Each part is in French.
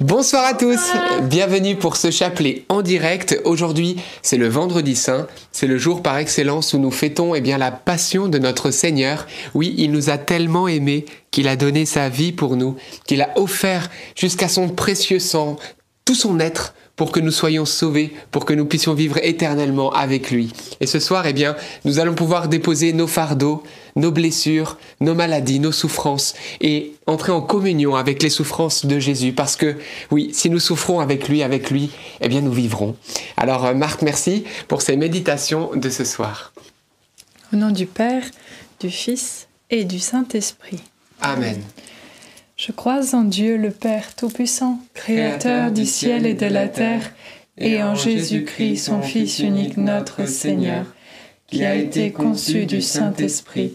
Bonsoir à tous, bienvenue pour ce chapelet en direct. Aujourd'hui, c'est le vendredi saint, c'est le jour par excellence où nous fêtons eh bien, la passion de notre Seigneur. Oui, il nous a tellement aimés qu'il a donné sa vie pour nous, qu'il a offert jusqu'à son précieux sang tout son être pour que nous soyons sauvés, pour que nous puissions vivre éternellement avec lui. Et ce soir, eh bien, nous allons pouvoir déposer nos fardeaux, nos blessures, nos maladies, nos souffrances et entrer en communion avec les souffrances de Jésus parce que oui, si nous souffrons avec lui, avec lui, eh bien nous vivrons. Alors euh, Marc, merci pour ces méditations de ce soir. Au nom du Père, du Fils et du Saint-Esprit. Amen. Je crois en Dieu le Père Tout-Puissant, Créateur du ciel et de la terre, et en Jésus-Christ, son Fils unique, notre Seigneur, qui a été conçu du Saint-Esprit,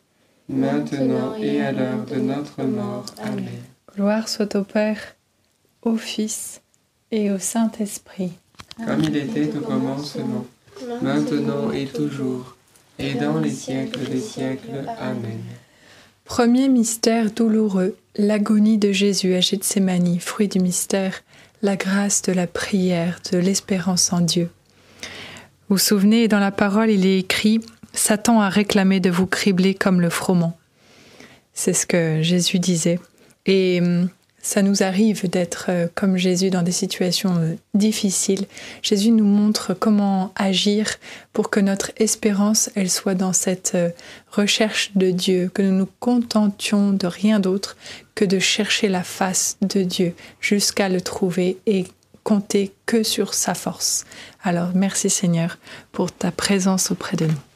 maintenant et à l'heure de notre mort. Amen. Gloire soit au Père, au Fils et au Saint-Esprit. Comme il était au commencement, maintenant et toujours et dans les siècles des siècles. Amen. Premier mystère douloureux, l'agonie de Jésus à Gethsemane, fruit du mystère, la grâce de la prière, de l'espérance en Dieu. Vous vous souvenez, dans la parole, il est écrit Satan a réclamé de vous cribler comme le froment. C'est ce que Jésus disait. Et hum, ça nous arrive d'être euh, comme Jésus dans des situations euh, difficiles. Jésus nous montre comment agir pour que notre espérance, elle soit dans cette euh, recherche de Dieu, que nous nous contentions de rien d'autre que de chercher la face de Dieu jusqu'à le trouver et compter que sur sa force. Alors merci Seigneur pour ta présence auprès de nous.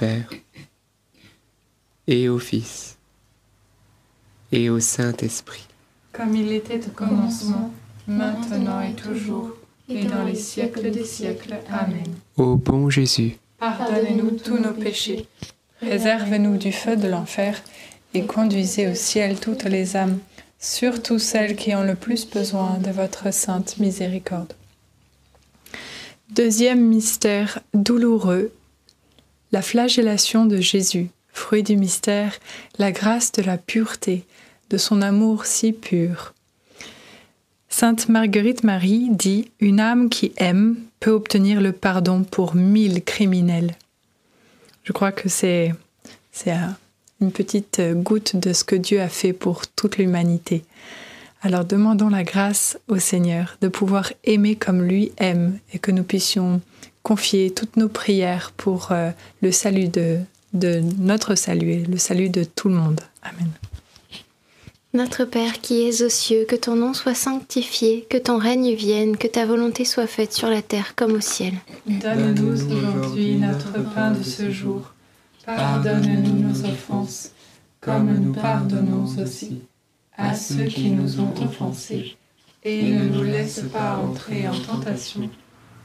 Père, et au Fils, et au Saint-Esprit. Comme il était au commencement, maintenant et toujours, et dans les siècles des siècles. Amen. Ô bon Jésus, Pardonnez-nous tous nos péchés, préservez-nous du feu de l'enfer, et conduisez au ciel toutes les âmes, surtout celles qui ont le plus besoin de votre sainte miséricorde. Deuxième mystère douloureux, la flagellation de Jésus, fruit du mystère, la grâce de la pureté, de son amour si pur. Sainte Marguerite Marie dit Une âme qui aime peut obtenir le pardon pour mille criminels. Je crois que c'est c'est un- une petite goutte de ce que Dieu a fait pour toute l'humanité. Alors demandons la grâce au Seigneur de pouvoir aimer comme lui aime et que nous puissions confier toutes nos prières pour euh, le salut de, de notre salut et le salut de tout le monde. Amen. Notre Père qui es aux cieux, que ton nom soit sanctifié, que ton règne vienne, que ta volonté soit faite sur la terre comme au ciel. Donne-nous aujourd'hui notre pain de ce jour. Pardonne-nous nos offenses, comme nous pardonnons aussi à ceux qui nous ont offensés. Et ne nous laisse pas entrer en tentation,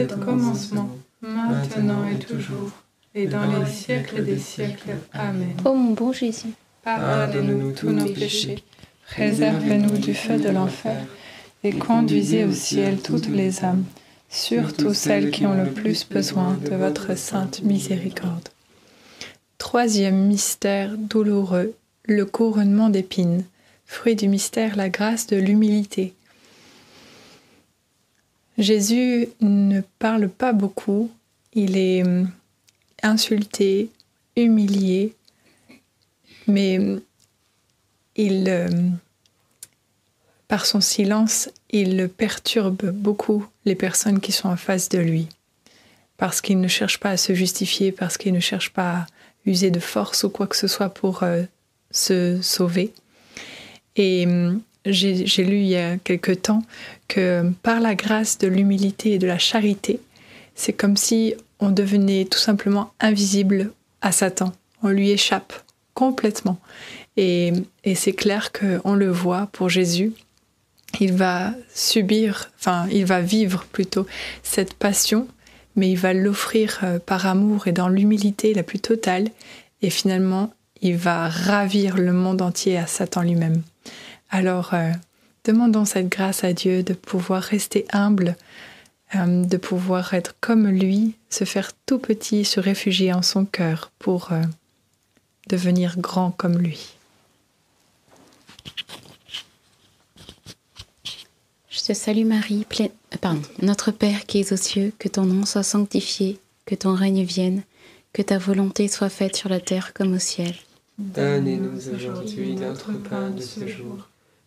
était au commencement, maintenant et toujours, et dans les siècles des siècles. Amen. Ô mon bon Jésus, Pardonnez-nous tous nos péchés, préservez-nous du feu de l'enfer, et conduisez au ciel toutes les âmes, surtout celles qui ont le plus besoin de votre sainte miséricorde. Troisième mystère douloureux, le couronnement d'épines. Fruit du mystère, la grâce de l'humilité. Jésus ne parle pas beaucoup, il est hum, insulté, humilié, mais hum, il, hum, par son silence, il perturbe beaucoup les personnes qui sont en face de lui, parce qu'il ne cherche pas à se justifier, parce qu'il ne cherche pas à user de force ou quoi que ce soit pour euh, se sauver. Et j'ai lu il y a quelque temps que par la grâce de l'humilité et de la charité, c'est comme si on devenait tout simplement invisible à Satan. On lui échappe complètement. Et, et c'est clair qu'on le voit pour Jésus. Il va subir, enfin, il va vivre plutôt cette passion, mais il va l'offrir euh, par amour et dans l'humilité la plus totale. Et finalement, il va ravir le monde entier à Satan lui-même. Alors, euh, demandons cette grâce à Dieu de pouvoir rester humble, euh, de pouvoir être comme lui, se faire tout petit, se réfugier en son cœur pour euh, devenir grand comme lui. Je te salue Marie, pleine... Pardon. Notre Père qui es aux cieux, que ton nom soit sanctifié, que ton règne vienne, que ta volonté soit faite sur la terre comme au ciel. Donnez-nous aujourd'hui notre pain de ce jour.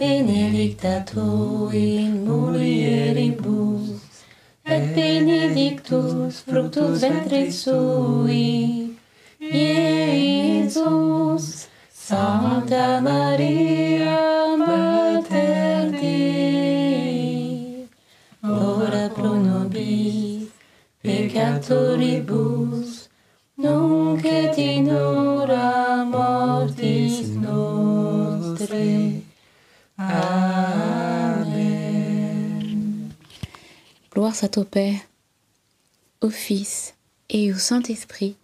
benedictato in mulieribus, et benedictus fructus ventris sui, Iesus, Santa Maria, Mater Dei, ora pro nobis peccatoribus, nunc et in hora Gloire soit au Père, au Fils et au Saint-Esprit,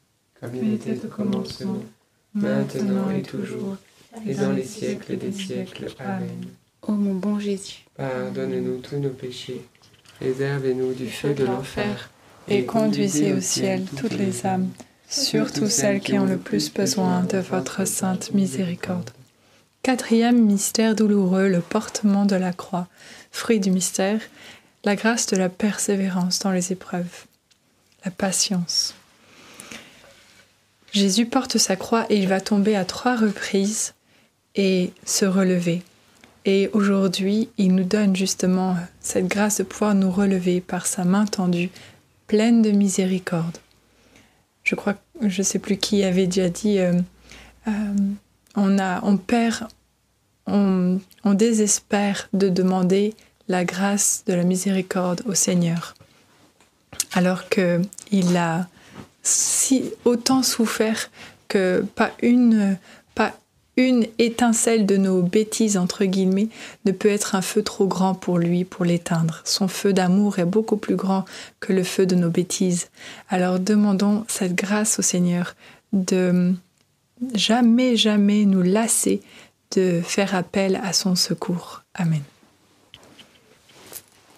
comme il était au commencement, maintenant et toujours, et dans les siècles des siècles. Amen. Ô mon bon Jésus, pardonne-nous tous nos péchés, réservez-nous du feu de l'enfer, et conduisez au ciel toutes les âmes, surtout celles qui ont le plus besoin de votre sainte miséricorde. Quatrième mystère douloureux, le portement de la croix. Fruit du mystère, la grâce de la persévérance dans les épreuves, la patience. Jésus porte sa croix et il va tomber à trois reprises et se relever. Et aujourd'hui, il nous donne justement cette grâce de pouvoir nous relever par sa main tendue, pleine de miséricorde. Je crois, je ne sais plus qui avait déjà dit, euh, euh, on, a, on perd, on, on désespère de demander la grâce de la miséricorde au Seigneur, alors que il a si autant souffert que pas une, pas une étincelle de nos bêtises, entre guillemets, ne peut être un feu trop grand pour lui, pour l'éteindre. Son feu d'amour est beaucoup plus grand que le feu de nos bêtises. Alors demandons cette grâce au Seigneur de jamais, jamais nous lasser de faire appel à son secours. Amen.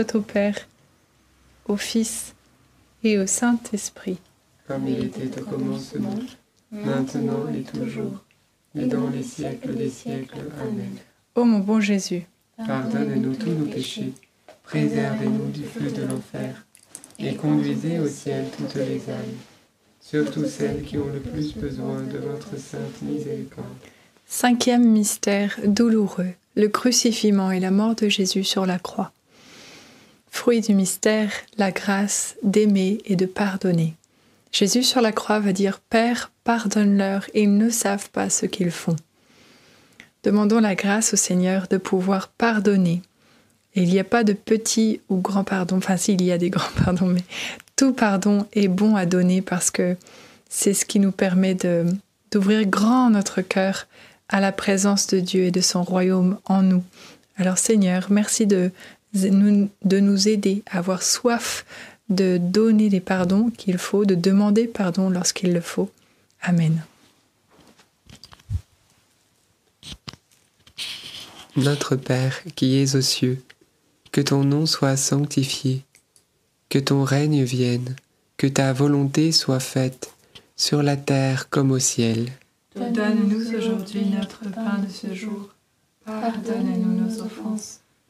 soit au Père, au Fils et au Saint-Esprit. Comme il était au commencement, maintenant et toujours, et dans les siècles des siècles. Amen. Ô mon bon Jésus, Pardonne-nous tous nos péchés, préservez-nous du feu de l'enfer, et conduisez au ciel toutes les âmes, surtout celles qui ont le plus besoin de votre sainte miséricorde. cinquième mystère douloureux, le crucifixion et la mort de Jésus sur la croix. Fruit du mystère, la grâce d'aimer et de pardonner. Jésus sur la croix va dire Père, pardonne-leur, ils ne savent pas ce qu'ils font. Demandons la grâce au Seigneur de pouvoir pardonner. Il n'y a pas de petit ou grand pardon, enfin s'il y a des grands pardons, mais tout pardon est bon à donner parce que c'est ce qui nous permet d'ouvrir grand notre cœur à la présence de Dieu et de son royaume en nous. Alors Seigneur, merci de de nous aider à avoir soif de donner les pardons qu'il faut, de demander pardon lorsqu'il le faut. Amen. Notre Père qui es aux cieux, que ton nom soit sanctifié, que ton règne vienne, que ta volonté soit faite, sur la terre comme au ciel. Donne-nous aujourd'hui notre pain de ce jour. Pardonne-nous nos offenses,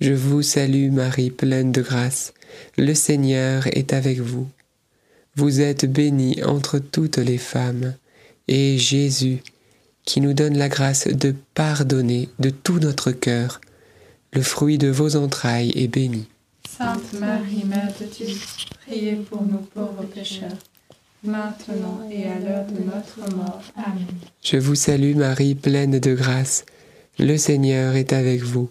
Je vous salue Marie, pleine de grâce. Le Seigneur est avec vous. Vous êtes bénie entre toutes les femmes, et Jésus, qui nous donne la grâce de pardonner de tout notre cœur, le fruit de vos entrailles est béni. Sainte Marie, Mère de Dieu, priez pour nous pauvres pécheurs, maintenant et à l'heure de notre mort. Amen. Je vous salue Marie, pleine de grâce. Le Seigneur est avec vous.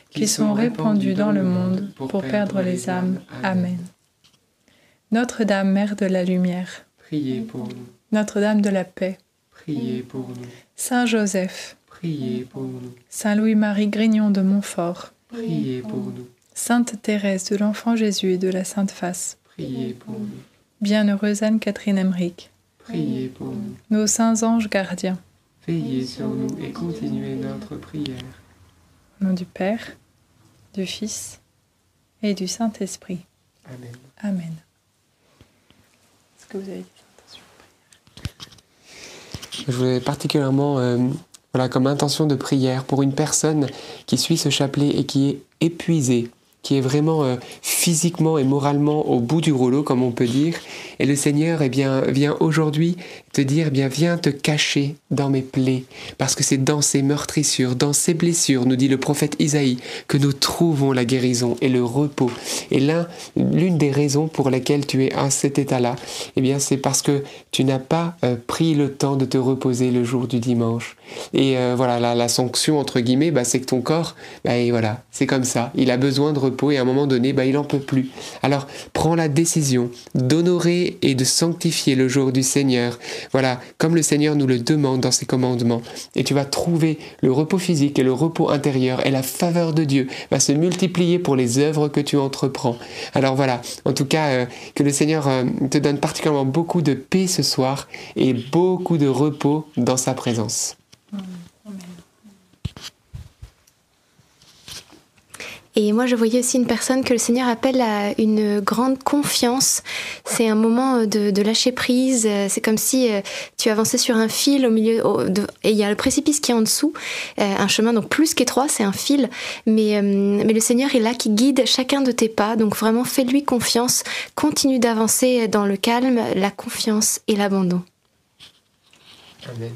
qui sont répandus dans le monde pour perdre les âmes. Amen. Notre-Dame, Mère de la Lumière, priez pour nous. Notre-Dame de la Paix, priez pour nous. Saint Joseph, priez pour nous. Saint Louis-Marie Grignon de Montfort, priez pour nous. Sainte Thérèse de l'Enfant Jésus et de la Sainte Face, priez pour nous. Bienheureuse Anne-Catherine Emmerich, priez pour nous. Nos saints anges gardiens, veillez sur nous et continuez notre prière. Au nom du Père, du Fils et du Saint-Esprit. Amen. Amen. Est-ce que vous avez des intentions de prière? Je voulais particulièrement, euh, voilà, comme intention de prière pour une personne qui suit ce chapelet et qui est épuisée qui est vraiment euh, physiquement et moralement au bout du rouleau, comme on peut dire. Et le Seigneur eh bien, vient aujourd'hui te dire, eh bien, viens te cacher dans mes plaies, parce que c'est dans ces meurtrissures, dans ces blessures, nous dit le prophète Isaïe, que nous trouvons la guérison et le repos. Et l'un, l'une des raisons pour lesquelles tu es à cet état-là, eh bien, c'est parce que tu n'as pas euh, pris le temps de te reposer le jour du dimanche. Et euh, voilà, la, sanction entre guillemets, bah, c'est que ton corps, bah, et voilà, c'est comme ça. Il a besoin de repos et à un moment donné, bah, il en peut plus. Alors, prends la décision d'honorer et de sanctifier le jour du Seigneur. Voilà, comme le Seigneur nous le demande dans ses commandements. Et tu vas trouver le repos physique et le repos intérieur et la faveur de Dieu va se multiplier pour les œuvres que tu entreprends. Alors voilà, en tout cas, euh, que le Seigneur euh, te donne particulièrement beaucoup de paix ce soir et beaucoup de repos dans sa présence. Et moi, je voyais aussi une personne que le Seigneur appelle à une grande confiance. C'est un moment de, lâcher prise. C'est comme si euh, tu avançais sur un fil au milieu, et il y a le précipice qui est en dessous, euh, un chemin donc plus qu'étroit, c'est un fil. Mais, euh, mais le Seigneur est là qui guide chacun de tes pas. Donc vraiment, fais-lui confiance. Continue d'avancer dans le calme, la confiance et l'abandon. Amen.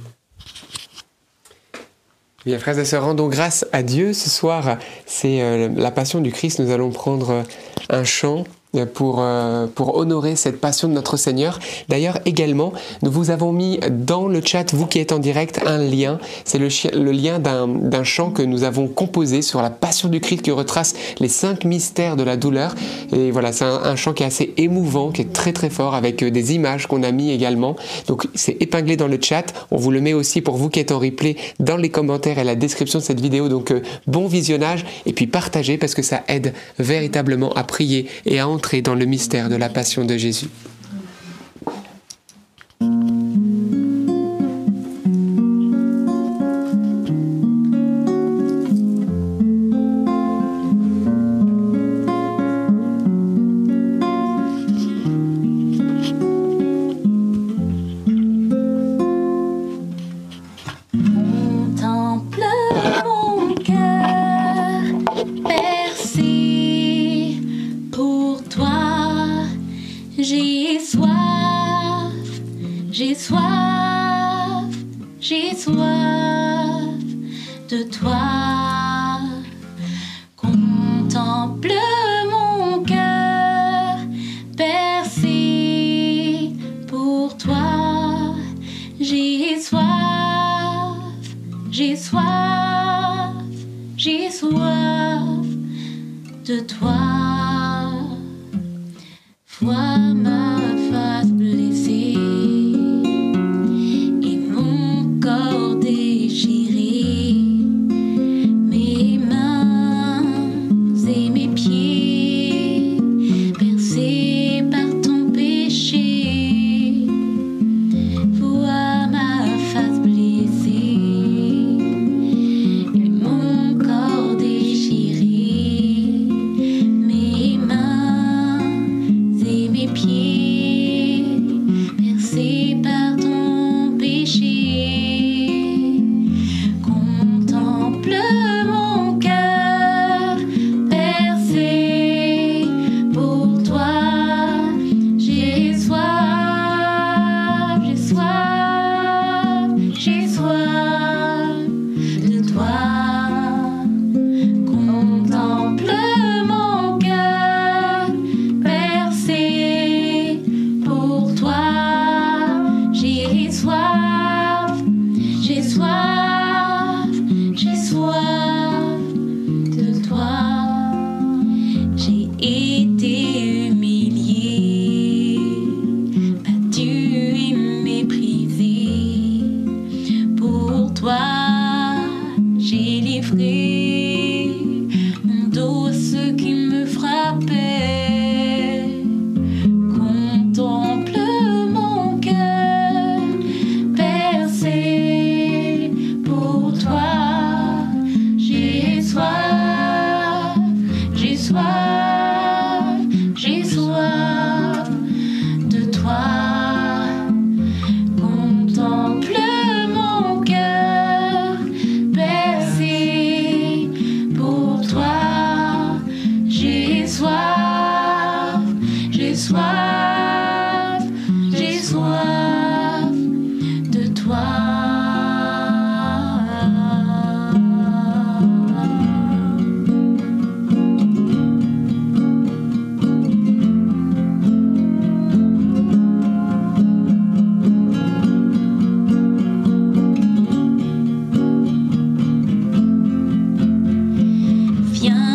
Bien, frères et sœurs, rendons grâce à Dieu. Ce soir, c'est euh, la passion du Christ. Nous allons prendre un chant pour, euh, pour honorer cette passion de notre Seigneur. D'ailleurs, également, nous vous avons mis dans le chat, vous qui êtes en direct, un lien. C'est le, lien d'un chant que nous avons composé sur la passion du Christ qui retrace les cinq mystères de la douleur. Et voilà, c'est un, un, chant qui est assez émouvant, qui est très très fort, avec euh, des images qu'on a mis également. Donc, c'est épinglé dans le chat. On vous le met aussi pour vous qui êtes en replay dans les commentaires et la description de cette vidéo. Donc, euh, bon visionnage et puis partagez parce que ça aide véritablement à prier et à entrer dans le mystère de la passion de Jésus. Seigneur.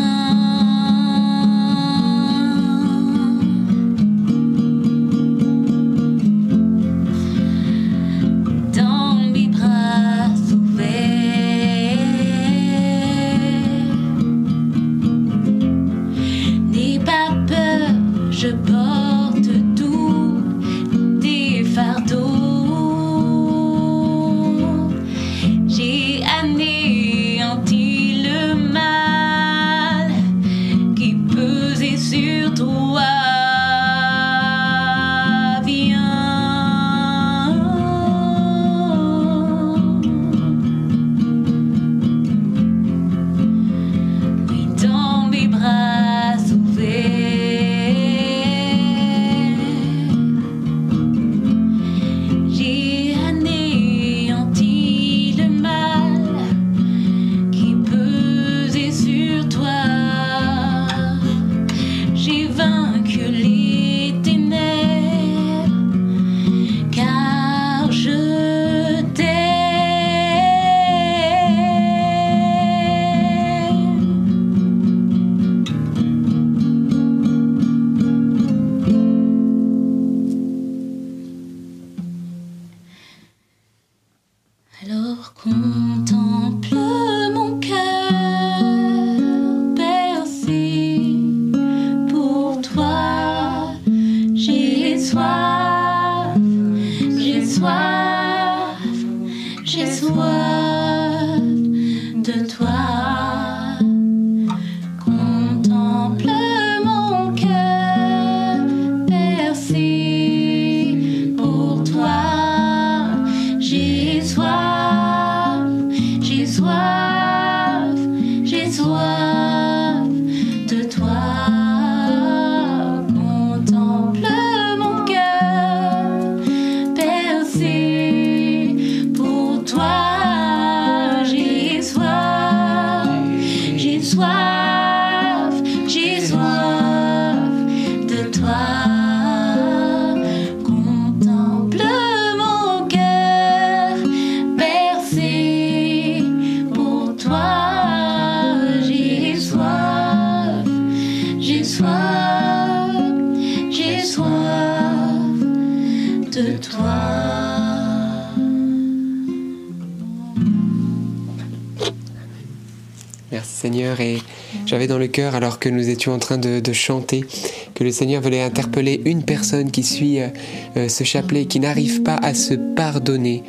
Nous étions en train de, chanter, que le Seigneur voulait interpeller une personne qui suit euh, euh, ce chapelet, qui n'arrive pas à se pardonner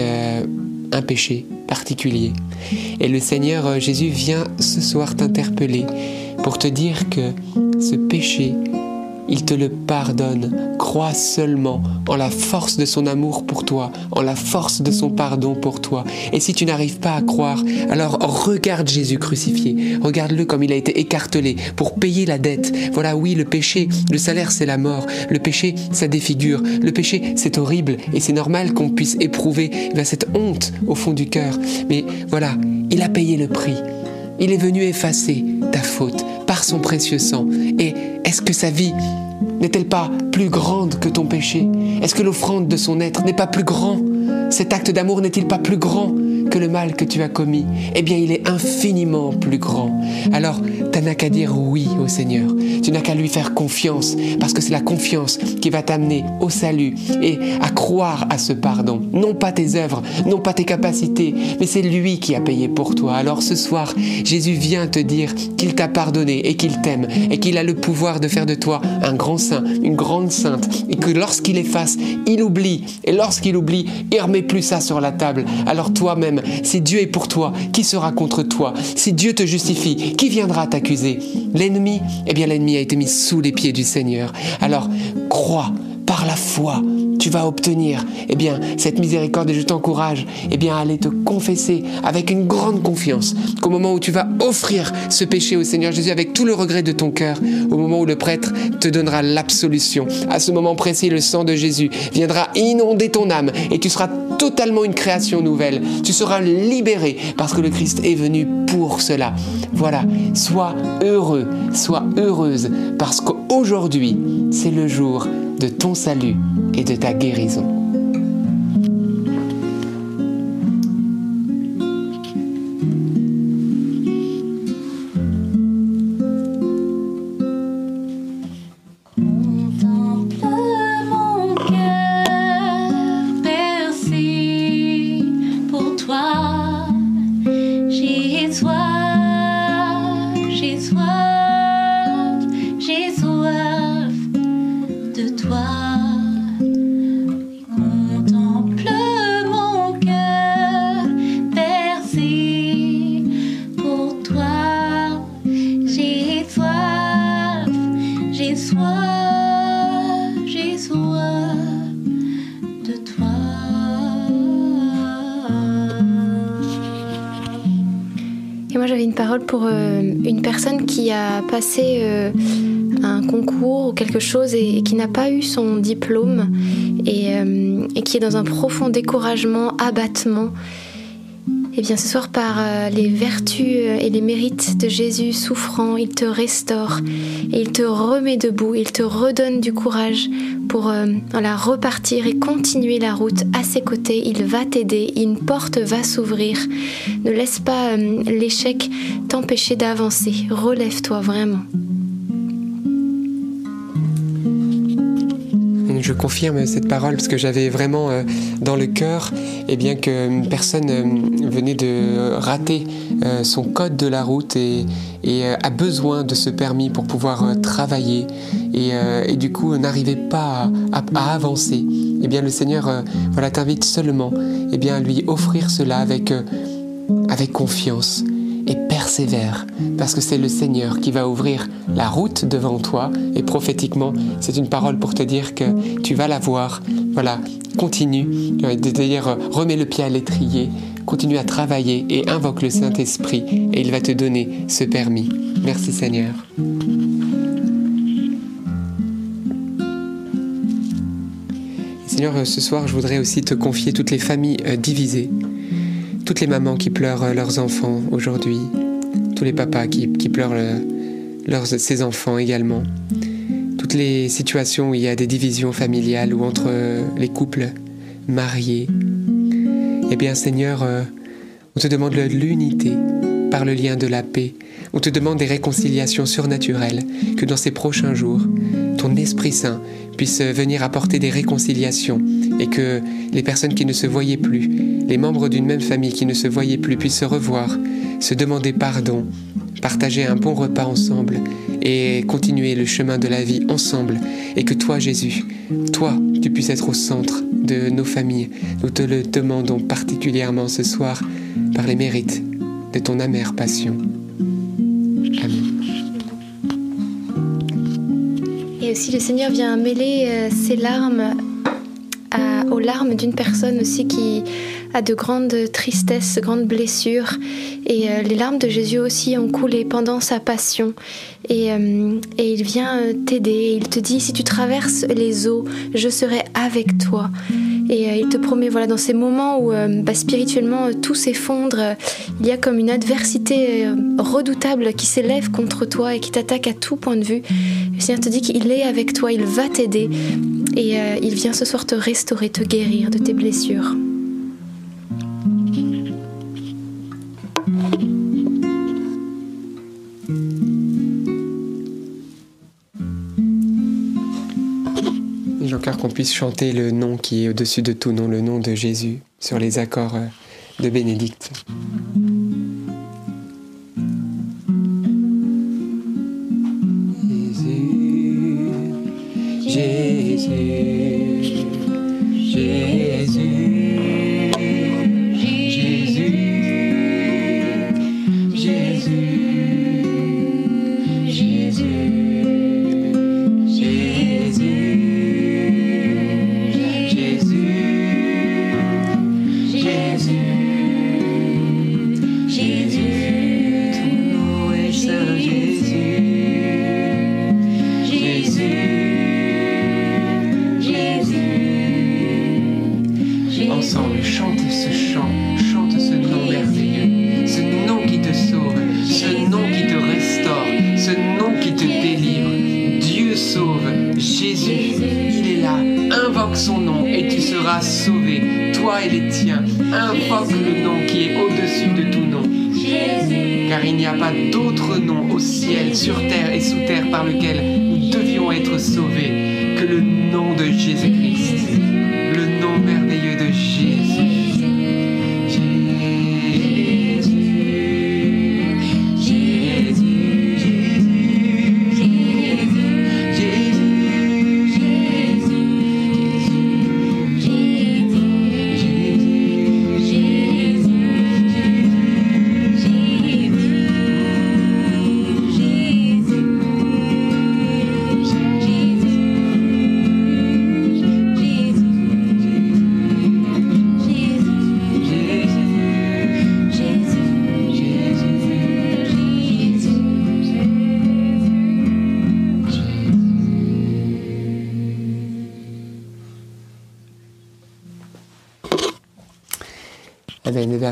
euh, un péché particulier. Et le Seigneur Jésus vient ce soir t'interpeller pour te dire que ce péché il te le pardonne. Crois seulement en la force de son amour pour toi, en la force de son pardon pour toi. Et si tu n'arrives pas à croire, alors regarde Jésus crucifié. Regarde-le comme il a été écartelé pour payer la dette. Voilà, oui, le péché, le salaire, c'est la mort. Le péché, ça défigure. Le péché, c'est horrible et c'est normal qu'on puisse éprouver eh cette honte au fond du cœur. Mais voilà, il a payé le prix. Il est venu effacer ta faute par son précieux sang. Et est-ce que sa vie n'est-elle pas plus grande que ton péché? Est-ce que l'offrande de son être n'est pas plus grand? Cet acte d'amour n'est-il pas plus grand? Que le mal que tu as commis Eh bien, il est infiniment plus grand. Alors, tu n'as qu'à dire oui au Seigneur. Tu n'as qu'à lui faire confiance, parce que c'est la confiance qui va t'amener au salut et à croire à ce pardon. Non pas tes œuvres, non pas tes capacités, mais c'est lui qui a payé pour toi. Alors ce soir, Jésus vient te dire qu'il t'a pardonné et qu'il t'aime et qu'il a le pouvoir de faire de toi un grand saint, une grande sainte, et que lorsqu'il efface, il oublie. Et lorsqu'il oublie, il remet plus ça sur la table. Alors toi-même, si Dieu est pour toi, qui sera contre toi? Si Dieu te justifie, qui viendra t'accuser? L'ennemi, eh bien l'ennemi a été mis sous les pieds du Seigneur. Alors crois par la foi tu vas obtenir eh bien, cette miséricorde et je t'encourage eh bien, à aller te confesser avec une grande confiance qu'au moment où tu vas offrir ce péché au Seigneur Jésus avec tout le regret de ton cœur, au moment où le prêtre te donnera l'absolution, à ce moment précis, le sang de Jésus viendra inonder ton âme et tu seras totalement une création nouvelle. Tu seras libéré parce que le Christ est venu pour cela. Voilà, sois heureux, sois heureuse parce qu'aujourd'hui, c'est le jour de ton salut et de ta guérison. Passé euh, un concours ou quelque chose et, qui n'a pas eu son diplôme euh, et, qui est dans un profond découragement, abattement. Eh bien ce soir, par les vertus et les mérites de Jésus souffrant, il te restaure et il te remet debout, il te redonne du courage pour euh, repartir et continuer la route à ses côtés. Il va t'aider, une porte va s'ouvrir. Ne laisse pas euh, l'échec t'empêcher d'avancer. Relève-toi vraiment. Confirme cette parole parce que j'avais vraiment euh, dans le cœur eh bien qu'une personne euh, venait de rater euh, son code de la route et, a besoin de ce permis pour pouvoir travailler et, du coup n'arrivait pas à, avancer. Eh bien le Seigneur voilà t'invite seulement eh bien à lui offrir cela avec avec confiance parce que c'est le Seigneur qui va ouvrir la route devant toi, et prophétiquement, c'est une parole pour te dire que tu vas la voir. Voilà, continue, d'ailleurs, remets le pied à l'étrier, continue à travailler et invoque le Saint-Esprit, et il va te donner ce permis. Merci Seigneur. Seigneur, ce soir, je voudrais aussi te confier toutes les familles euh, divisées toutes les mamans qui pleurent euh, leurs enfants aujourd'hui, tous les papas qui, pleurent euh, leurs, enfants également, toutes les situations où il y a des divisions familiales ou entre euh, les couples mariés. Eh bien Seigneur, on te demande l'unité par le lien de la paix. On te demande des réconciliations surnaturelles, que dans ces prochains jours, ton Esprit Saint puisse venir apporter des réconciliations et que les personnes qui ne se voyaient plus, les membres d'une même famille qui ne se voyaient plus puissent se revoir, se demander pardon, partager un bon repas ensemble et continuer le chemin de la vie ensemble et que toi Jésus, toi, tu puisses être au centre de nos familles. Nous te le demandons particulièrement ce soir par les mérites de ton amère passion. Et aussi le Seigneur vient mêler euh, ses larmes aux larmes d'une personne aussi qui a de grandes tristesses, de grandes blessures. Et euh, les larmes de Jésus aussi ont coulé pendant sa passion. Et, euh, il vient t'aider. Il te dit, si tu traverses les eaux, je serai avec toi. Et il te promet, voilà, dans ces moments où bah, spirituellement tout s'effondre, il y a comme une adversité redoutable qui s'élève contre toi et qui t'attaque à tout point de vue. Le Seigneur te dit qu'il est avec toi, il va t'aider et euh, il vient ce soir te restaurer, te guérir de tes blessures. Qu'on puisse chanter le nom qui est au-dessus de tout nom, le nom de Jésus, sur les accords euh, de Bénédicte.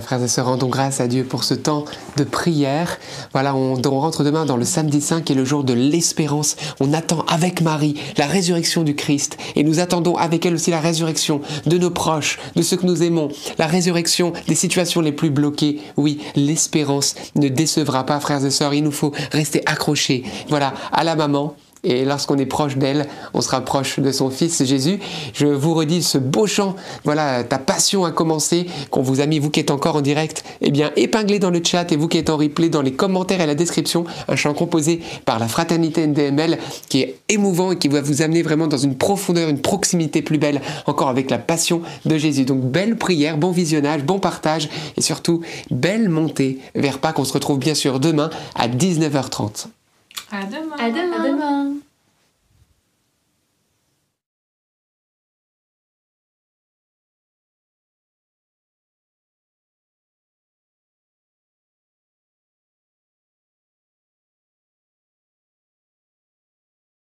Frères et sœurs, rendons grâce à Dieu pour ce temps de prière. Voilà, on, on, rentre demain dans le samedi saint qui est le jour de l'espérance. On attend avec Marie la résurrection du Christ et nous attendons avec elle aussi la résurrection de nos proches, de ceux que nous aimons, la résurrection des situations les plus bloquées. Oui, l'espérance ne décevra pas, frères et sœurs. Il nous faut rester accrochés. Voilà, à la maman et lorsqu'on est proche d'elle, on sera proche de son Fils Jésus. Je vous redis ce beau chant, voilà, ta passion a commencé, qu'on vous a mis, vous qui êtes encore en direct, eh bien, épinglé dans le chat et vous qui êtes en replay, dans les commentaires et la description, un chant composé par la fraternité NDML qui est émouvant et qui va vous amener vraiment dans une profondeur, une proximité plus belle, encore avec la passion de Jésus. Donc, belle prière, bon visionnage, bon partage et surtout, belle montée vers Pâques. On se retrouve bien sûr demain à 19h30. À demain. À demain. À demain.